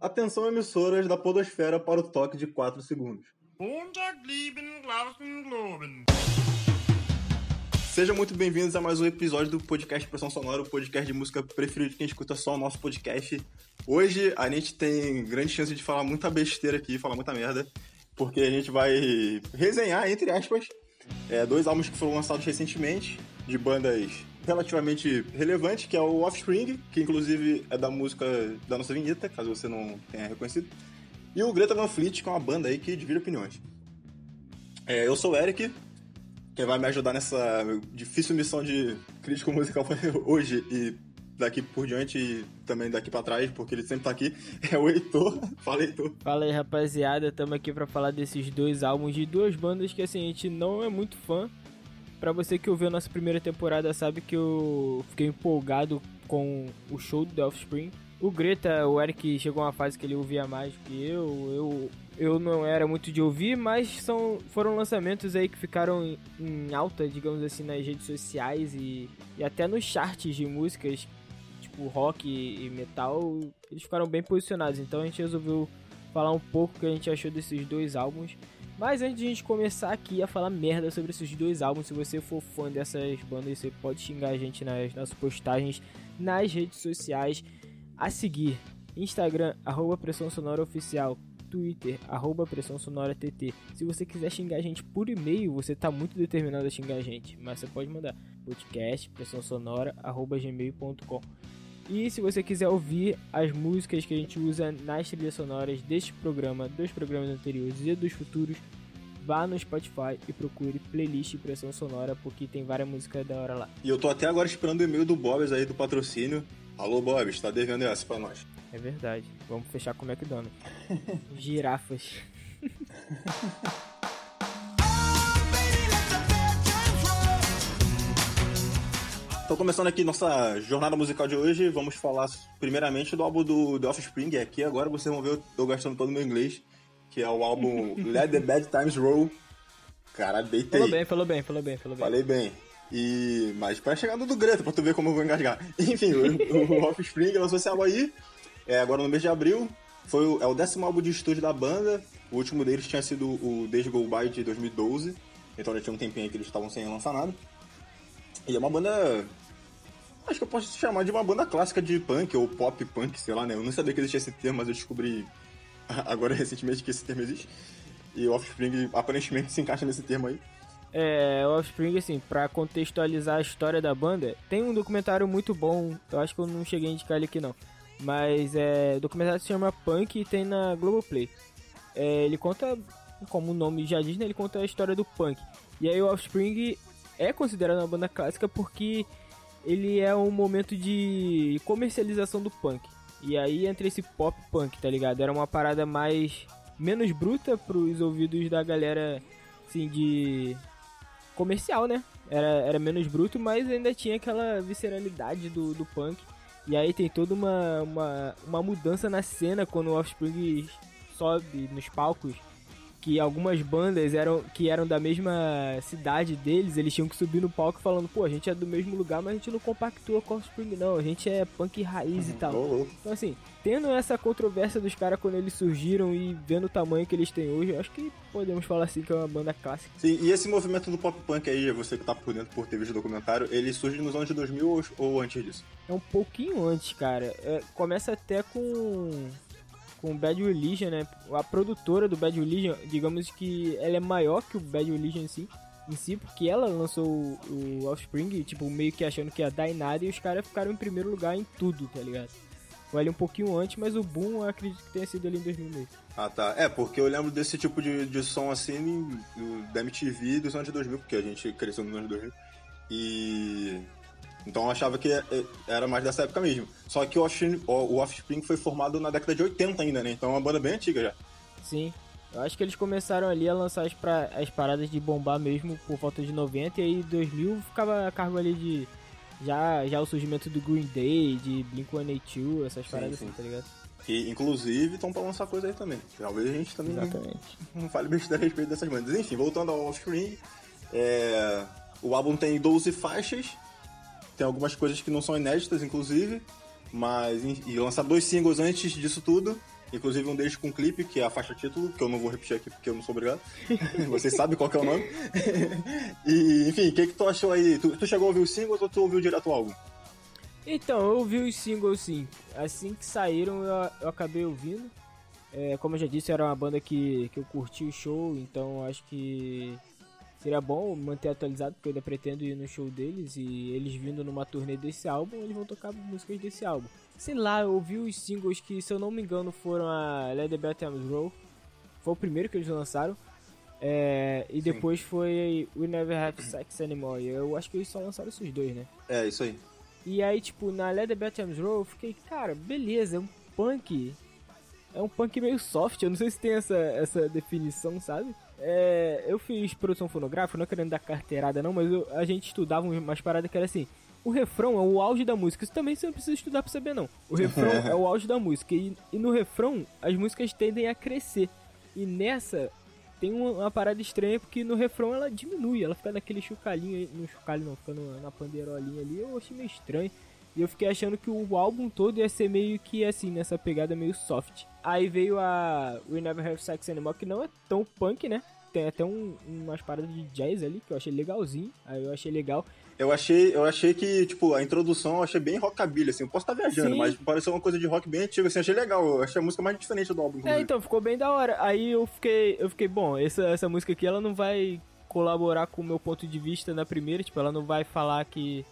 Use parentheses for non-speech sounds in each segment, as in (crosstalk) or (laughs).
Atenção emissoras da podosfera para o toque de 4 segundos. Sejam muito bem-vindos a mais um episódio do podcast Pressão Sonora, o podcast de música preferido de quem escuta só o nosso podcast. Hoje a gente tem grande chance de falar muita besteira aqui, falar muita merda, porque a gente vai resenhar, entre aspas, é, dois álbuns que foram lançados recentemente, de bandas relativamente relevantes, que é o Offspring, que inclusive é da música da nossa vinheta, caso você não tenha reconhecido, e o Greta Van Fleet, que é uma banda aí que divide opiniões. É, eu sou o Eric, quem vai me ajudar nessa difícil missão de crítico musical (laughs) hoje e daqui por diante e também daqui para trás, porque ele sempre tá aqui, (laughs) é o Heitor. Fala, Heitor. Fala aí, rapaziada. Estamos aqui para falar desses dois álbuns de duas bandas que assim, a gente não é muito fã, Pra você que ouviu a nossa primeira temporada, sabe que eu fiquei empolgado com o show do The Offspring. O Greta, o Eric chegou a uma fase que ele ouvia mais que eu. Eu, eu não era muito de ouvir, mas são, foram lançamentos aí que ficaram em, em alta, digamos assim, nas redes sociais e, e até nos charts de músicas, tipo rock e metal, eles ficaram bem posicionados. Então a gente resolveu falar um pouco o que a gente achou desses dois álbuns. Mas antes de a gente começar aqui a falar merda sobre esses dois álbuns, se você for fã dessas bandas, você pode xingar a gente nas nossas postagens nas redes sociais. A seguir, Instagram, arroba Pressão Sonora Oficial, Twitter, arroba Pressão Sonora TT. Se você quiser xingar a gente por e-mail, você tá muito determinado a xingar a gente, mas você pode mandar podcast, pressão sonora, arroba gmail.com. E se você quiser ouvir as músicas que a gente usa nas trilhas sonoras deste programa, dos programas anteriores e dos futuros, vá no Spotify e procure playlist Pressão Sonora, porque tem várias músicas da hora lá. E eu tô até agora esperando o e-mail do Bobs aí do patrocínio. Alô, Bobs, tá devendo essa pra nós. É verdade. Vamos fechar com o McDonald's. (laughs) Girafas. (laughs) Então, começando aqui nossa jornada musical de hoje, vamos falar primeiramente do álbum do The Offspring. Aqui agora vocês vão ver, eu tô gastando todo o meu inglês, que é o álbum (laughs) Let the Bad Times Roll. Caralho, deitei. Falou bem, falou bem, falou bem, falou bem. Falei bem. E... Mas pra chegar no do Greta, pra tu ver como eu vou engasgar. (laughs) Enfim, o, o (laughs) Offspring lançou esse álbum aí, é, agora no mês de abril. Foi o, é o décimo álbum de estúdio da banda. O último deles tinha sido o Days Go By de 2012. Então já tinha um tempinho aí que eles estavam sem lançar nada. E é uma banda. Acho que eu posso chamar de uma banda clássica de punk ou pop punk, sei lá, né? Eu não sabia que existia esse termo, mas eu descobri (laughs) agora recentemente que esse termo existe. E o Offspring aparentemente se encaixa nesse termo aí. É, o Offspring, assim, pra contextualizar a história da banda, tem um documentário muito bom, eu acho que eu não cheguei a indicar ele aqui não. Mas é, o documentário se chama Punk e tem na Globoplay. É, ele conta, como o nome já diz, né, ele conta a história do punk. E aí o Offspring é considerado uma banda clássica porque ele é um momento de comercialização do punk. E aí entra esse pop punk, tá ligado? Era uma parada mais menos bruta pros ouvidos da galera assim de comercial, né? Era, era menos bruto, mas ainda tinha aquela visceralidade do, do punk. E aí tem toda uma, uma, uma mudança na cena quando o Offspring sobe nos palcos que algumas bandas eram que eram da mesma cidade deles, eles tinham que subir no palco falando, pô, a gente é do mesmo lugar, mas a gente não compactua com o Offspring não, a gente é punk raiz e tal. Então assim, tendo essa controvérsia dos caras quando eles surgiram e vendo o tamanho que eles têm hoje, eu acho que podemos falar assim que é uma banda clássica. Sim, e esse movimento do pop punk aí, você que tá por dentro por ter visto o documentário, ele surge nos anos de 2000 ou, ou antes disso? É um pouquinho antes, cara. É, começa até com com Bad Religion, né? A produtora do Bad Religion, digamos que ela é maior que o Bad Religion em si, em si porque ela lançou o, o Offspring, tipo, meio que achando que ia dar em nada e os caras ficaram em primeiro lugar em tudo, tá ligado? Foi ali um pouquinho antes, mas o boom eu acredito que tenha sido ali em 2008. Ah, tá. É, porque eu lembro desse tipo de, de som assim da MTV dos anos 2000, porque a gente cresceu nos anos 2000. E então eu achava que é, era mais dessa época mesmo. Só que o Offspring, o Offspring foi formado na década de 80 ainda, né? Então é uma banda bem antiga já. Sim. Eu acho que eles começaram ali a lançar as, pra, as paradas de bombar mesmo por volta de 90 e aí 2000 ficava a cargo ali de já, já o surgimento do Green Day, de Blink-182, essas sim, paradas sim. assim, tá ligado? Que inclusive estão pra lançar coisa aí também. Talvez a gente também Exatamente. não, (laughs) não fale besteira a respeito dessas bandas. Enfim, voltando ao Offspring, é... o álbum tem 12 faixas tem algumas coisas que não são inéditas, inclusive. Mas e lançar dois singles antes disso tudo. Inclusive um deles com clipe, que é a faixa título, que eu não vou repetir aqui porque eu não sou obrigado. (laughs) Vocês sabem qual é o nome. (laughs) e, enfim, o que, que tu achou aí? Tu, tu chegou a ouvir os singles ou tu ouviu direto o álbum? Então, eu ouvi os singles sim. Assim que saíram, eu, eu acabei ouvindo. É, como eu já disse, era uma banda que, que eu curti o show, então acho que seria bom manter atualizado, porque eu ainda pretendo ir no show deles e eles vindo numa turnê desse álbum, eles vão tocar músicas desse álbum. Sei lá, eu ouvi os singles que, se eu não me engano, foram a Let the Times Roll, foi o primeiro que eles lançaram, é, e depois Sim. foi We Never Have Sex Anymore, eu acho que eles só lançaram esses dois, né? É, isso aí. E aí, tipo, na Let the Times Roll, eu fiquei, cara, beleza, é um punk, é um punk meio soft, eu não sei se tem essa, essa definição, sabe? É, eu fiz produção fonográfica, não querendo dar carteirada não, mas eu, a gente estudava umas paradas que era assim. O refrão é o auge da música. Isso também você não precisa estudar pra saber, não. O refrão (laughs) é o auge da música. E, e, no refrão, as músicas tendem a crescer. E nessa, tem uma, uma, parada estranha, porque no refrão ela diminui. Ela fica naquele chucalinho, no chucalho não, fica no, na pandeirolinha ali. Eu achei meio estranho. E eu fiquei achando que o álbum todo ia ser meio que assim, nessa pegada meio soft. Aí veio a We Never Have Sex Anymore, que não é tão punk, né? Tem até um, umas paradas de jazz ali que eu achei legalzinho. Aí eu achei legal. Eu achei, eu achei que, tipo, a introdução eu achei bem rockabilly, assim. Eu posso estar viajando, Sim. mas pareceu uma coisa de rock bem antiga, assim. Achei legal. Eu achei a música mais diferente do álbum. É, então, ficou bem da hora. Aí eu fiquei, eu fiquei, bom, essa, essa música aqui, ela não vai colaborar com o meu ponto de vista na primeira, tipo, ela não vai falar que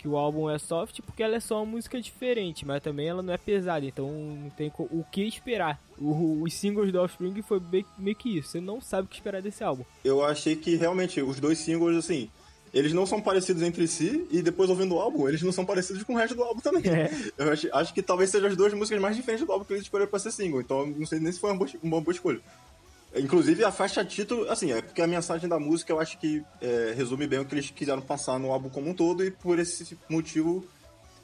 que o álbum é soft porque ela é só uma música diferente, mas também ela não é pesada, então não tem o que esperar. O, os singles do Offspring foi meio que isso, você não sabe o que esperar desse álbum. Eu achei que realmente os dois singles, assim, eles não são parecidos entre si, e depois ouvindo o álbum, eles não são parecidos com o resto do álbum também. É. Eu acho, acho, que talvez sejam as duas músicas mais diferentes do álbum que eles escolheram pra ser single, então não sei nem se foi uma boa, uma boa escolha. Inclusive, a faixa título, assim, é porque a mensagem da música eu acho que é, resume bem o que eles quiseram passar no álbum como um todo, e por esse motivo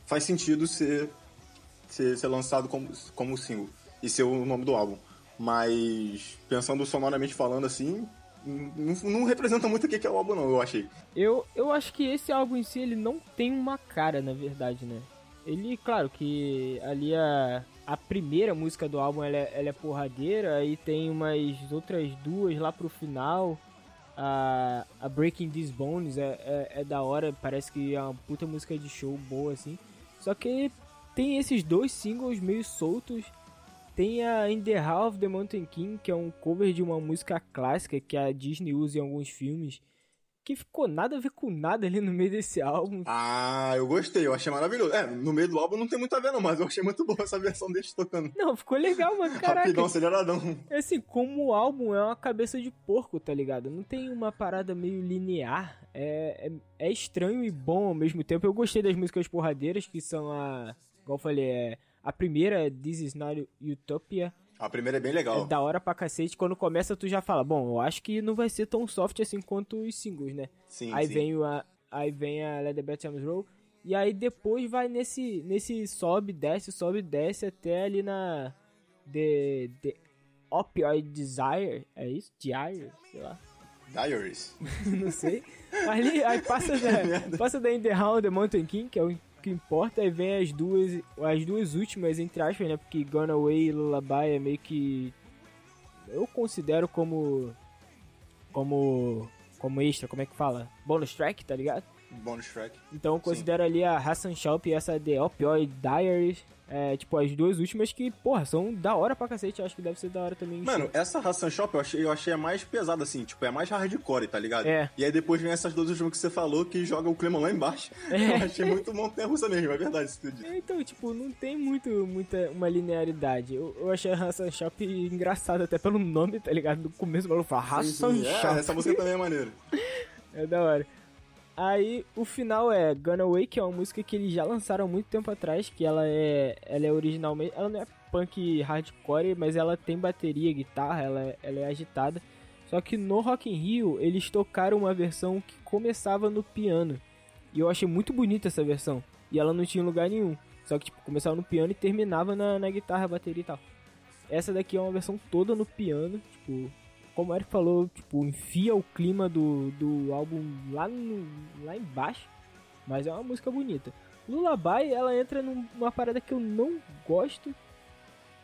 faz sentido ser, ser, ser lançado como, como single e ser o nome do álbum. Mas, pensando sonoramente falando assim, não, não, representa muito o que é o álbum, não, eu achei. Eu, eu acho que esse álbum em si, ele não tem uma cara, na verdade, né? Ele, claro que ali a, a primeira música do álbum ela é, ela é porradeira, aí tem umas outras duas lá pro final. A, a Breaking These Bones é, é, é, da hora, parece que é uma puta música de show boa assim. Só que tem esses dois singles meio soltos. Tem a In the of the Mountain King, que é um cover de uma música clássica que a Disney usa em alguns filmes que ficou nada a ver com nada ali no meio desse álbum. Ah, eu gostei, eu achei maravilhoso. É, no meio do álbum não tem muito a ver não, mas eu achei muito boa essa versão deles tocando. Não, ficou legal, mas (laughs) caraca. Rapidão, aceleradão. É assim, como o álbum é uma cabeça de porco, tá ligado? Não tem uma parada meio linear. É, é, é estranho e bom ao mesmo tempo. Eu gostei das músicas porradeiras, que são a... Igual eu falei, é... A primeira é This Is Not Utopia. A primeira é bem legal. É da hora pra cacete. Quando começa, tu já fala, bom, eu acho que não vai ser tão soft assim quanto os singles, né? Sim, aí sim. Vem a, aí vem a Let the Bad Times Roll. E aí depois vai nesse, nesse sobe, desce, sobe, desce até ali na... The, the Opioid Desire. É isso? Desire? Sei lá. Diaries. (laughs) não sei. Ali, aí passa da, (laughs) passa da In The Hall, The Mountain King, que é o que importa é ver as duas, as duas últimas, entre aspas, né? Porque Gone Away e Lullaby é meio que. Eu considero como. Como. Como extra, como é que fala? Bonus track, tá ligado? Bonus track. Então eu considero Sim. ali a Hassan Shop e essa The Opioid Diaries é, tipo, as duas últimas que, porra, são da hora pra cacete. Acho que deve ser da hora também. Mano, essa Hassan Shop eu achei, eu achei a mais pesada, assim. Tipo, é mais hardcore, tá ligado? É. E aí depois vem essas duas últimas que você falou que joga o clima lá embaixo. (laughs) É. Eu achei muito montanha russa mesmo, é verdade isso tudo. É, então, tipo, não tem muito, muita uma linearidade. Eu, eu achei a Hassan Shop engraçada até pelo nome, tá ligado? No começo o maluco fala Hassan é, Shop. essa música também é maneira. (laughs) é da hora. Aí o final é Gonna Away, que é uma música que eles já lançaram muito tempo atrás, que ela é, ela é originalmente, ela não é punk hardcore, mas ela tem bateria, guitarra, ela, é, ela é agitada. Só que no Rock in Rio eles tocaram uma versão que começava no piano. E eu achei muito bonita essa versão. E ela não tinha lugar nenhum. Só que tipo, começava no piano e terminava na, na guitarra, bateria e tal. Essa daqui é uma versão toda no piano, tipo, como o Eric falou, tipo, enfia o clima do, do álbum lá, no, lá embaixo. Mas é uma música bonita. Lullaby, ela entra numa parada que eu não gosto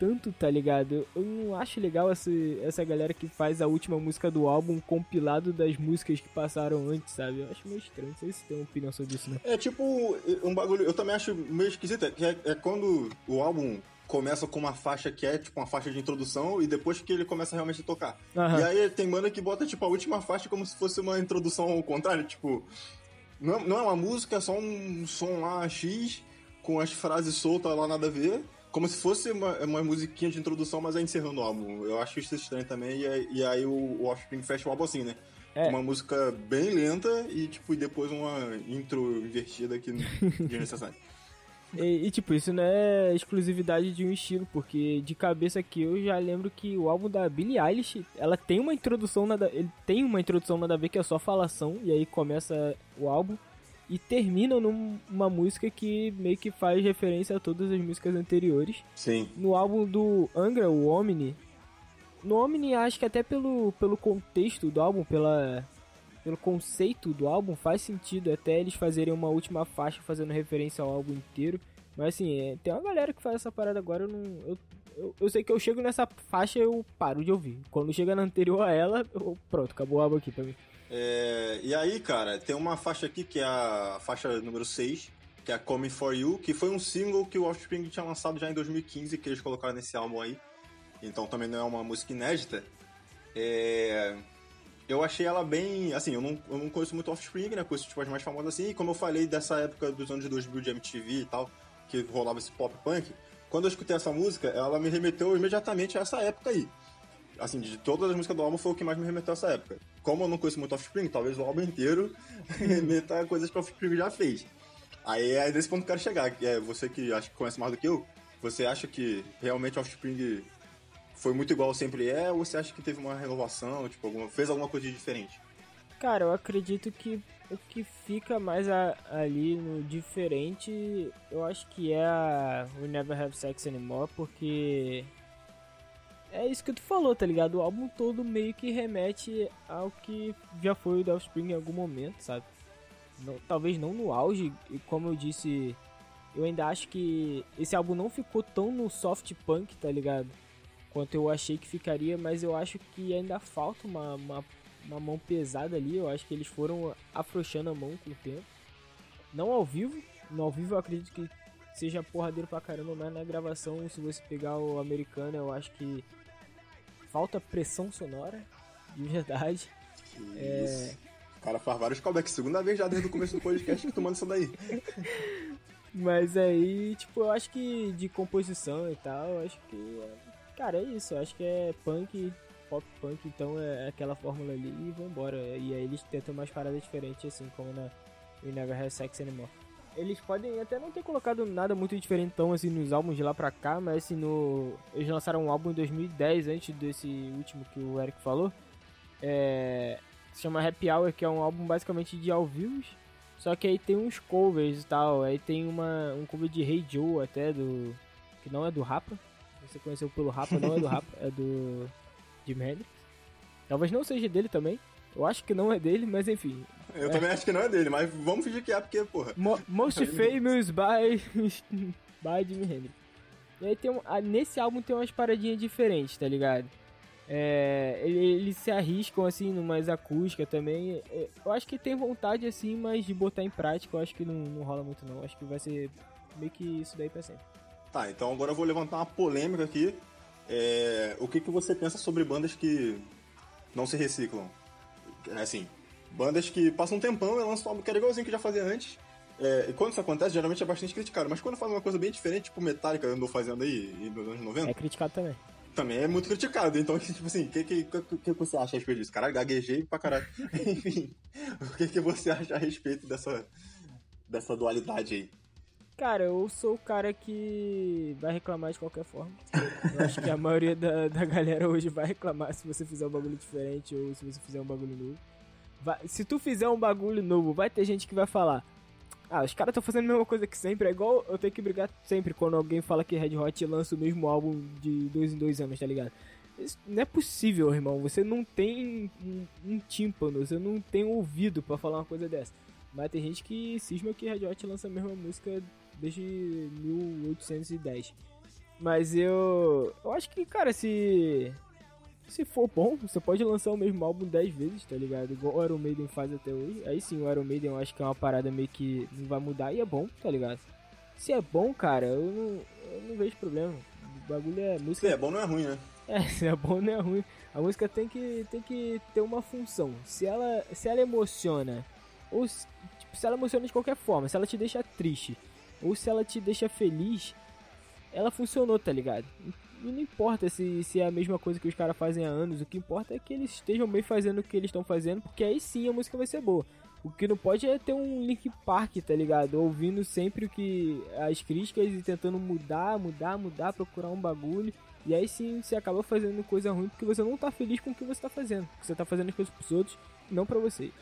tanto, tá ligado? Eu não acho legal essa, essa galera que faz a última música do álbum compilado das músicas que passaram antes, sabe? Eu acho meio estranho. Não sei se tem uma opinião sobre isso, né? É tipo um bagulho. Eu também acho meio esquisito. É, é, é quando o álbum começa com uma faixa que é tipo uma faixa de introdução e depois que ele começa realmente a tocar. Uhum. E aí tem banda que bota tipo a última faixa como se fosse uma introdução ao contrário, tipo. Não, não é uma música, é só um som lá X com as frases soltas lá nada a ver. Como se fosse uma, uma musiquinha de introdução, mas é encerrando o álbum. Eu acho isso estranho também, e, e aí o, o Offspring fecha o álbum assim, né? É. Uma música bem lenta e, tipo, e depois uma intro invertida que é (laughs) necessário. E, e, tipo, isso não é exclusividade de um estilo, porque de cabeça aqui eu já lembro que o álbum da Billie Eilish, ela tem uma introdução nada, ele tem uma introdução nada a ver que é só falação e aí começa o álbum e termina numa música que meio que faz referência a todas as músicas anteriores. Sim. No álbum do Angra, o Omni, no Omni acho que até pelo, pelo contexto do álbum, pela pelo conceito do álbum, faz sentido até eles fazerem uma última faixa fazendo referência ao álbum inteiro. Mas assim, é, tem uma galera que faz essa parada agora, eu não. Eu, eu, eu, sei que eu chego nessa faixa eu paro de ouvir. Quando chega na anterior a ela, eu, pronto, acabou o álbum aqui pra mim. É, e aí, cara, tem uma faixa aqui que é a faixa número 6, que é a Coming For You, que foi um single que o Offspring tinha lançado já em 2015, que eles colocaram nesse álbum aí. Então também não é uma música inédita. É, eu achei ela bem. Assim, eu não, eu não conheço muito Offspring, né? Conheço tipo, as mais famosas assim. E como eu falei dessa época dos anos 2000 de MTV e tal, que rolava esse pop punk, quando eu escutei essa música, ela me remeteu imediatamente a essa época aí. Assim, de todas as músicas do álbum foi o que mais me remeteu a essa época. Como eu não conheço muito Offspring, talvez o álbum inteiro (laughs) remeta a coisas que o Offspring já fez. Aí é nesse ponto que eu quero chegar. É, você que acha que conhece mais do que eu, você acha que realmente Offspring foi muito igual sempre é, ou você acha que teve uma renovação, tipo, alguma, fez alguma coisa de diferente? Cara, eu acredito que o que fica mais a, ali no diferente, eu acho que é a We Never Have Sex Anymore, porque é isso que tu falou, tá ligado? O álbum todo meio que remete ao que já foi o The Offspring em algum momento, sabe? Não, talvez não no auge, e como eu disse, eu ainda acho que esse álbum não ficou tão no soft punk, tá ligado? Quanto eu achei que ficaria, mas eu acho que ainda falta uma, uma, uma mão pesada ali. Eu acho que eles foram afrouxando a mão com o tempo. Não ao vivo, no ao vivo eu acredito que seja porradeiro pra caramba, mas na gravação, se você pegar o americano, eu acho que falta pressão sonora, de verdade. Que é... Isso. O cara faz vários callbacks, segunda vez já desde o começo do podcast que tu manda isso daí. (laughs) Mas aí, tipo, eu acho que de composição e tal, eu acho que Cara, é isso. Eu acho que é punk, pop punk, então é aquela fórmula ali e vambora. E aí eles tentam umas paradas diferentes, assim, como na We Never Have Sex Anymore. Eles podem até não ter colocado nada muito diferentão assim nos álbuns de lá pra cá, mas assim, no... eles lançaram um álbum em 2010, antes desse último que o Eric falou. É... Se chama Happy Hour, que é um álbum basicamente de ao vivo. Só que aí tem uns covers e tal. Aí tem uma, um cover de Hey Joe até, do. Que não é do Rapa você conheceu pelo Rapa, não é do Rapa, é do Jim Hendrix. Talvez não seja dele também. Eu acho que não é dele, mas enfim. Eu é. também acho que não é dele, mas vamos fingir que é, porque, porra. Mo most (laughs) famous by, (laughs) by Jimi Hendrix. E aí tem um, nesse álbum tem umas paradinhas diferentes, tá ligado? É, eles se arriscam assim numas acústicas também. É, eu acho que tem vontade assim, mas de botar em prática eu acho que não, não rola muito não. Acho que vai ser meio que isso daí pra sempre. Tá, então agora eu vou levantar uma polêmica aqui. É, o que, que você pensa sobre bandas que não se reciclam? É assim, bandas que passam um tempão e lançam um álbum que era igualzinho que já fazia antes. É, e quando isso acontece, geralmente é bastante criticado. Mas quando faz uma coisa bem diferente, tipo Metallica andou fazendo aí nos anos 90... É criticado também. Também é muito criticado. Então, (laughs) tipo assim, o que, que, que, que, você acha a respeito disso? Caralho, gaguejei pra caralho. (laughs) Enfim, o que, que você acha a respeito dessa, dessa dualidade aí? Cara, eu sou o cara que vai reclamar de qualquer forma. Eu acho que a maioria da, da galera hoje vai reclamar se você fizer um bagulho diferente ou se você fizer um bagulho novo. Vai, se tu fizer um bagulho novo, vai ter gente que vai falar. Ah, os caras estão fazendo a mesma coisa que sempre. É igual eu tenho que brigar sempre quando alguém fala que Red Hot lança o mesmo álbum de dois em dois anos, tá ligado? Isso não é possível, irmão. Você não tem um, um tímpano, você não tem ouvido para falar uma coisa dessa. Mas tem gente que cisma que Red Hot lança a mesma música desde 1810. Mas eu. Eu acho que, cara, se. Se for bom, você pode lançar o mesmo álbum 10 vezes, tá ligado? Igual o Iron Maiden faz até hoje. Aí sim, o Iron Maiden eu acho que é uma parada meio que não vai mudar e é bom, tá ligado? Se é bom, cara, eu não, eu não vejo problema. O bagulho é música. Se é bom, não é ruim, né? É, (laughs) se é bom, não é ruim. A música tem que, tem que ter uma função. Se ela, se ela emociona, ou se, tipo, se ela emociona de qualquer forma, se ela te deixa triste, ou se ela te deixa feliz, ela funcionou, tá ligado? E não importa se, se é a mesma coisa que os caras fazem há anos, o que importa é que eles estejam bem fazendo o que eles estão fazendo, porque aí sim a música vai ser boa. O que não pode é ter um Link Park, tá ligado? Ouvindo sempre o que as críticas e tentando mudar, mudar, mudar, procurar um bagulho. E aí sim você acaba fazendo coisa ruim porque você não tá feliz com o que você tá fazendo. Porque você tá fazendo as coisas pros outros, não pra você.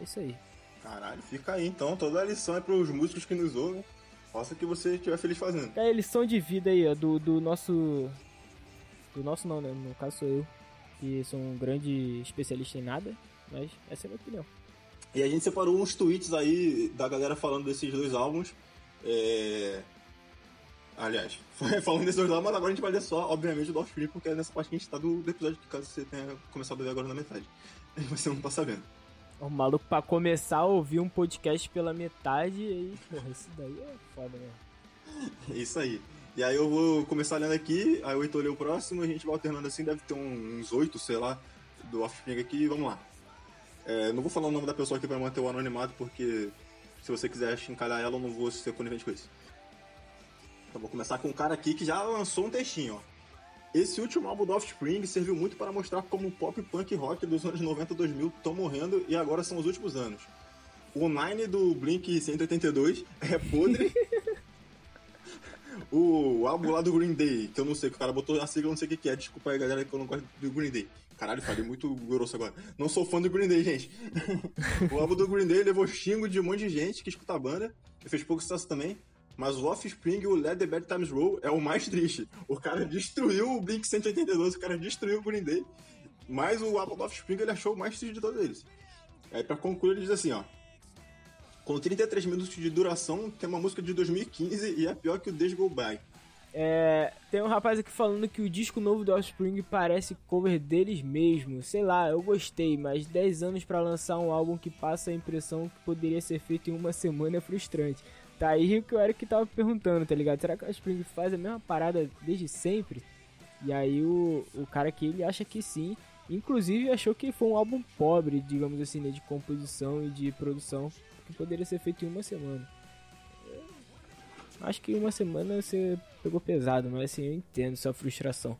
É isso aí. Caralho, fica aí então. Toda a lição é pros músicos que nos ouvem. Faça o que você estiver feliz fazendo. É a lição de vida aí, ó, do, do nosso. Do nosso não, né? No caso sou eu. Que sou um grande especialista em nada. Mas essa é a minha opinião. E a gente separou uns tweets aí da galera falando desses dois álbuns. É... Aliás, (laughs) falando desses dois álbuns, mas agora a gente vai ler só, obviamente, do Offspring, porque é nessa parte que a gente tá do, do episódio, que caso você tenha começado a ver agora na metade. (laughs) Você não tá sabendo. O maluco pra começar a ouvir um podcast pela metade, aí, porra, isso daí é foda, né? Isso aí. E aí eu vou começar lendo aqui, aí o Heitor lê o próximo, a gente vai alternando assim, deve ter uns oito, sei lá, do Offspring aqui, vamos lá. É, não vou falar o nome da pessoa aqui pra manter o anonimato, porque se você quiser chincalhar ela, eu não vou ser conivente com isso. Então vou começar com um cara aqui que já lançou um textinho, ó. Esse último álbum do Offspring serviu muito para mostrar como o pop punk rock dos anos 90 e 2000 estão morrendo e agora são os últimos anos. O Nine do Blink 182 é podre. (laughs) o álbum lá do Green Day, que eu não sei, que o cara botou a sigla, não sei o que é. Desculpa aí, galera, que eu não gosto do Green Day. Caralho, falei muito grosso agora. Não sou fã do Green Day, gente. (laughs) o álbum do Green Day levou xingo de um monte de gente que escuta a banda, e fez pouco sucesso também. Mas o Offspring, o Let the Bad Times Roll, é o mais triste. O cara destruiu o Blink 182, o cara destruiu o Green Day. Mas o álbum do Offspring ele achou o mais triste de todos eles. Aí pra concluir ele diz assim, ó. Com 33 minutos de duração, tem uma música de 2015 e é pior que o Days Go By. É, tem um rapaz aqui falando que o disco novo do Offspring parece cover deles mesmo. Sei lá, eu gostei, mas 10 anos para lançar um álbum que passa a impressão que poderia ser feito em uma semana é frustrante. Tá aí o que o Eric tava perguntando, tá ligado? Será que o Offspring faz a mesma parada desde sempre? E aí o, o cara aqui ele acha que sim. Inclusive achou que foi um álbum pobre, digamos assim, né, de composição e de produção, que poderia ser feito em uma semana. Acho que uma semana você pegou pesado, mas assim, eu entendo sua frustração.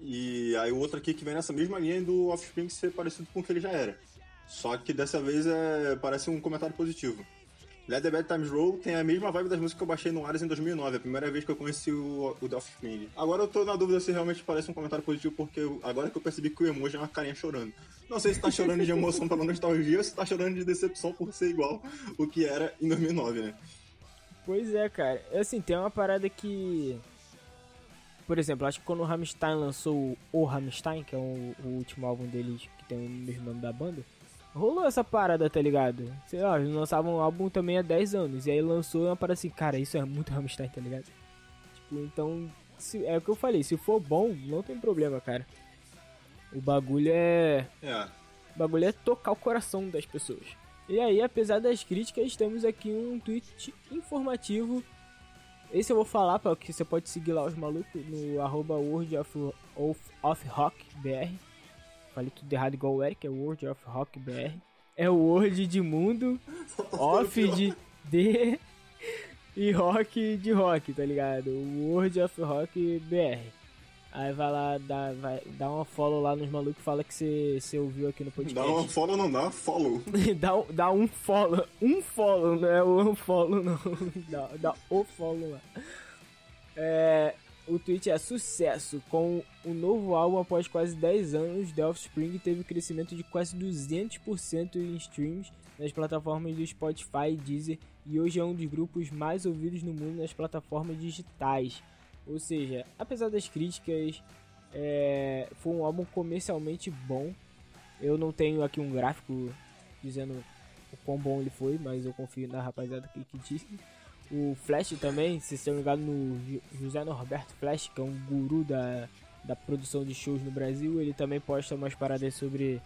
E aí o outro aqui que vem nessa mesma linha do Offspring ser parecido com o que ele já era. Só que dessa vez é, parece um comentário positivo. Let the Bad Times Roll tem a mesma vibe das músicas que eu baixei no Ares em 2009, a primeira vez que eu conheci o, o The Offspring. Agora eu tô na dúvida se realmente parece um comentário positivo, porque eu, agora que eu percebi que o emoji é uma carinha chorando. Não sei se tá chorando de emoção pela nostalgia ou se tá chorando de decepção por ser igual o que era em 2009, né? Pois é, cara. Assim, tem uma parada que. Por exemplo, acho que quando o Rammstein lançou o Rammstein, que é o, o último álbum deles que tem o mesmo nome da banda, rolou essa parada, tá ligado? Sei lá, eles lançavam um álbum também há 10 anos. E aí lançou uma parada assim, cara, isso é muito Rammstein, tá ligado? Tipo, então. Se, é o que eu falei, se for bom, não tem problema, cara. O bagulho é. É. O bagulho é tocar o coração das pessoas. E aí, apesar das críticas, temos aqui um tweet informativo. Esse eu vou falar, para que você pode seguir lá os malucos no arroba World of, of, of Rock BR. Falei tudo errado igual o Eric, é World of Rock BR. É o World de mundo, (laughs) off de D e rock de rock, tá ligado? World of Rock BR. Aí vai lá, dá, vai, dá uma follow lá nos malucos fala que você ouviu aqui no podcast. Dá uma follow, não dá follow. (laughs) dá, dá um follow. Um follow, não é um follow, não. (laughs) dá, dá o follow lá. É, o tweet é sucesso. Com o novo álbum após quase 10 anos, The Offspring teve um crescimento de quase 200% em streams nas plataformas do Spotify e Deezer e hoje é um dos grupos mais ouvidos no mundo nas plataformas digitais. Ou seja, apesar das críticas, é, foi um álbum comercialmente bom. Eu não tenho aqui um gráfico dizendo o quão bom ele foi, mas eu confio na rapaziada que, que disse. O Flash também, se não ligado no José Norberto Flash, que é um guru da, da produção de shows no Brasil, ele também posta umas paradas sobre,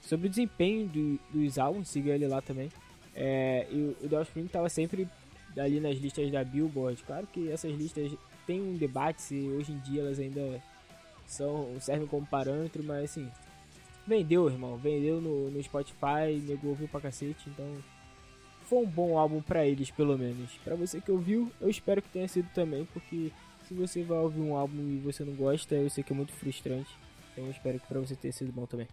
sobre o desempenho do, dos álbuns, siga ele lá também. É, e o Offspring tava sempre ali nas listas da Billboard. Claro que essas listas têm um debate se hoje em dia elas ainda são servem como parâmetro, mas assim, vendeu, irmão, vendeu no, no Spotify, negou ouviu pra cacete, então foi um bom álbum para eles, pelo menos. Para você que ouviu, eu espero que tenha sido também, porque se você vai ouvir um álbum e você não gosta, eu sei que é muito frustrante. Então eu espero que para você tenha sido bom também.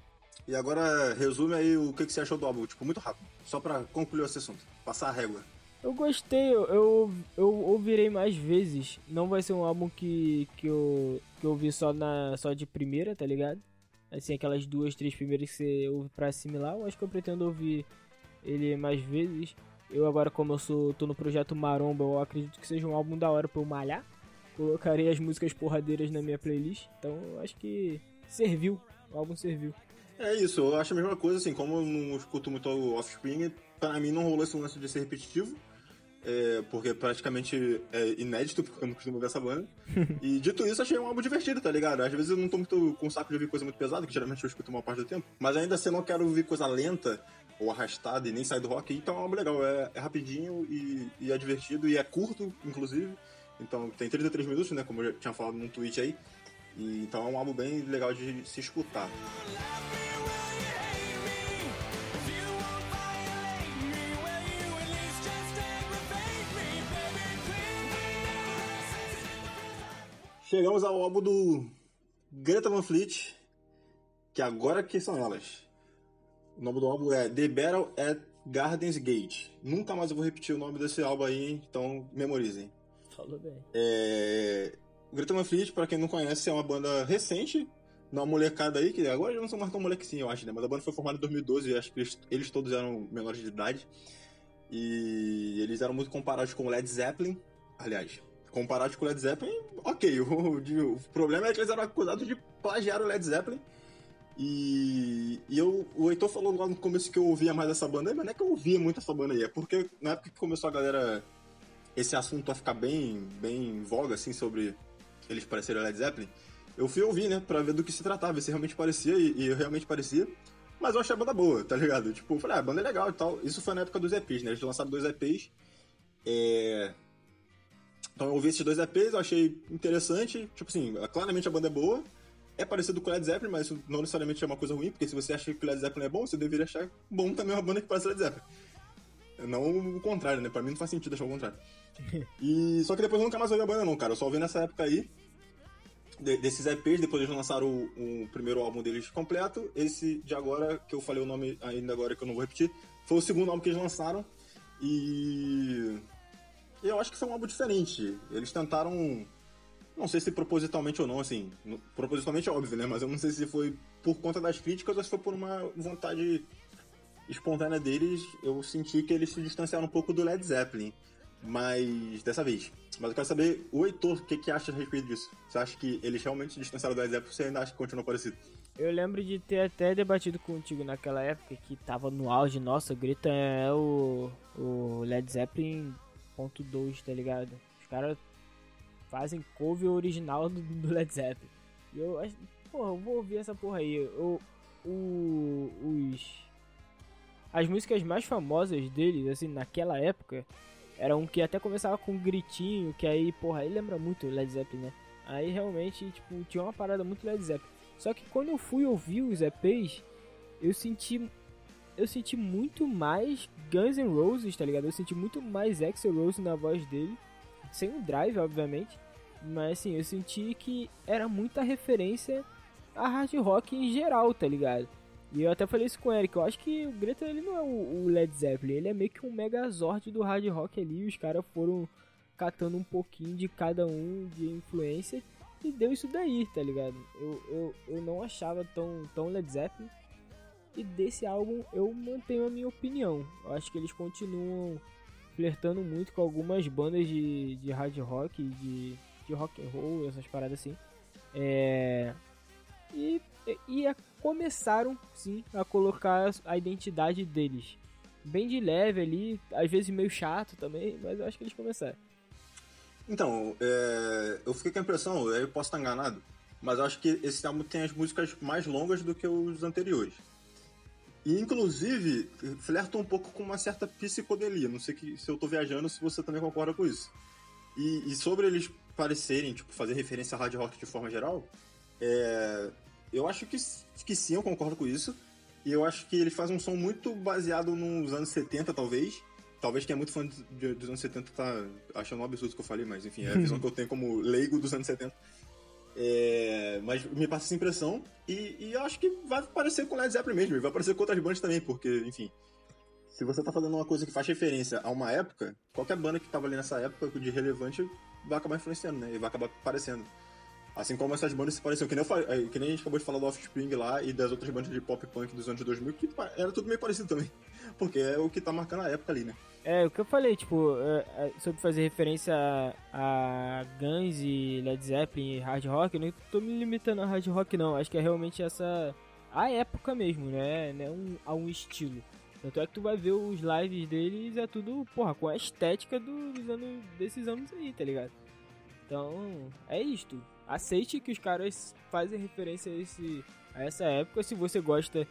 E agora resume aí o que, que você achou do álbum, tipo, muito rápido, só para concluir esse assunto, passar a régua. Eu gostei, eu, eu, eu ouvirei mais vezes. Não vai ser um álbum que, que, eu, que eu ouvi só, na, só de primeira, tá ligado? Assim, aquelas duas, três primeiras que você ouve pra assimilar. Eu acho que eu pretendo ouvir ele mais vezes. Eu agora, como eu sou, tô no projeto Maromba, eu acredito que seja um álbum da hora pra eu malhar. Colocarei as músicas porradeiras na minha playlist. Então, eu acho que serviu. O álbum serviu. É isso, eu acho a mesma coisa, assim, como eu não escuto muito o Offspring, pra mim não rolou esse lance de ser repetitivo é, porque praticamente é inédito, porque eu não costumo ver essa banda. (laughs) e dito isso, achei um álbum divertido, tá ligado? Às vezes eu não tô muito com saco de ouvir coisa muito pesada, que geralmente eu escuto uma parte do tempo, mas ainda assim eu não quero ouvir coisa lenta ou arrastada e nem sair do rock, então é um álbum legal, é, é rapidinho e, e, é divertido e é curto, inclusive. Então tem 33 minutos, né, como eu já tinha falado num tweet aí. E, então é um álbum bem legal de se escutar. Chegamos ao álbum do Greta Van Fleet, que agora que são elas. O nome do álbum é The Battle at Gardens Gate. Nunca mais eu vou repetir o nome desse álbum aí, então memorizem. Falou bem. É... O Greta Van Fleet, pra quem não conhece, é uma banda recente, uma molecada aí, que agora já não são mais tão molequinhos, eu acho, né? Mas a banda foi formada em 2012 e acho que eles, eles todos eram menores de idade. E eles eram muito comparados com o Led Zeppelin. Aliás, comparado com o Led Zeppelin, ok. (laughs) O, o, problema é que eles eram acusados de plagiar o Led Zeppelin. E, e eu, o Heitor falou lá no começo que eu ouvia mais essa banda aí, mas não é que eu ouvia muito essa banda aí, é porque na época que começou a galera, esse assunto a ficar bem, bem em voga, assim, sobre eles parecerem Led Zeppelin, eu fui ouvir, né, pra ver do que se tratava, se realmente parecia, e, e realmente parecia. Mas eu achei a banda boa, tá ligado? Tipo, eu falei, ah, a banda é legal e tal. Isso foi na época dos EPs, né? Eles lançaram dois EPs. É... Então eu ouvi esses dois EPs, eu achei interessante. Tipo assim, claramente a banda é boa. É parecido com o Led Zeppelin, mas isso não necessariamente é uma coisa ruim, porque se você acha que o Led Zeppelin é bom, você deveria achar bom também uma banda que parece Led Zeppelin. Não o contrário, né? Pra mim não faz sentido achar o contrário. (laughs) e Só que depois eu nunca mais ouvi a banda não, cara. Eu só ouvi nessa época aí. De, desses EPs, depois eles lançaram o, o, primeiro álbum deles completo. Esse de agora, que eu falei o nome ainda agora que eu não vou repetir, foi o segundo álbum que eles lançaram. E eu acho que foi um álbum diferente. Eles tentaram. Não sei se propositalmente ou não, assim. Propositalmente é óbvio, né? Mas eu não sei se foi por conta das críticas ou se foi por uma vontade espontânea deles. Eu senti que eles se distanciaram um pouco do Led Zeppelin. Mas dessa vez. Mas eu quero saber, o Heitor, o que, que acha a respeito disso? Você acha que eles realmente se distanciaram do Led Zeppelin ou você ainda acha que continua parecido? Eu lembro de ter até debatido contigo naquela época que tava no auge, nossa, Grita é o, o Led Zeppelin ponto 2, tá ligado? Os caras fazem cover original do, do, Led Zeppelin. E eu acho, porra, eu vou ouvir essa porra aí. Eu, o, os as músicas mais famosas deles, assim, naquela época, era um que até começava com um gritinho, que aí, porra, aí lembra muito Led Zeppelin, né? Aí realmente, tipo, tinha uma parada muito Led Zeppelin. Só que quando eu fui ouvir os EPs, eu senti eu senti muito mais Guns N' Roses, tá ligado? Eu senti muito mais Axel Rose na voz dele, sem o drive, obviamente, mas assim, eu senti que era muita referência a hard rock em geral, tá ligado? E eu até falei isso com o Eric, eu acho que o Greta ele não é o Led Zeppelin, ele é meio que um megazord do hard rock ali, os caras foram catando um pouquinho de cada um de influência e deu isso daí, tá ligado? Eu, eu, eu não achava tão, tão Led Zeppelin, e desse álbum eu mantenho a minha opinião. Eu acho que eles continuam flertando muito com algumas bandas de, de hard rock, de, de rock and roll, essas paradas assim. É... E, e a, começaram sim a colocar a identidade deles. bem de leve ali, às vezes meio chato também, mas eu acho que eles começaram. Então, é, eu fiquei com a impressão, eu posso estar enganado, mas eu acho que esse álbum tem as músicas mais longas do que os anteriores. E, inclusive, flerta um pouco com uma certa psicodelia. Não sei que, se eu tô viajando, se você também concorda com isso. E, e sobre eles parecerem, tipo, fazer referência a hard rock de forma geral, é, eu acho que, que sim, eu concordo com isso. E eu acho que ele faz um som muito baseado nos anos 70, talvez. Talvez quem é muito fã de, dos anos 70 tá achando um absurdo que eu falei, mas enfim, é a visão (laughs) que eu tenho como leigo dos anos 70. É, mas me passa essa impressão e, e acho que vai parecer com Led Zeppelin mesmo, vai parecer com outras bandas também, porque, enfim, se você tá fazendo uma coisa que faz referência a uma época, qualquer banda que tava ali nessa época de relevante vai acabar influenciando, né? E vai acabar aparecendo. Assim como essas bandas se pareciam, que nem, é, que nem a gente acabou de falar do Offspring lá e das outras bandas de pop punk dos anos 2000, que era tudo meio parecido também. Porque é o que tá marcando a época ali, né? É, o que eu falei, tipo, é, é, sobre fazer referência a, Guns e Led Zeppelin e hard rock, eu não tô me limitando a hard rock não, acho que é realmente essa... a época mesmo, né? né um, a um estilo. Tanto é que tu vai ver os lives deles, é tudo, porra, com a estética do, dos anos, desses anos aí, tá ligado? Então, é isto. Aceite que os caras fazem referência a, esse, a essa época. Se você gosta,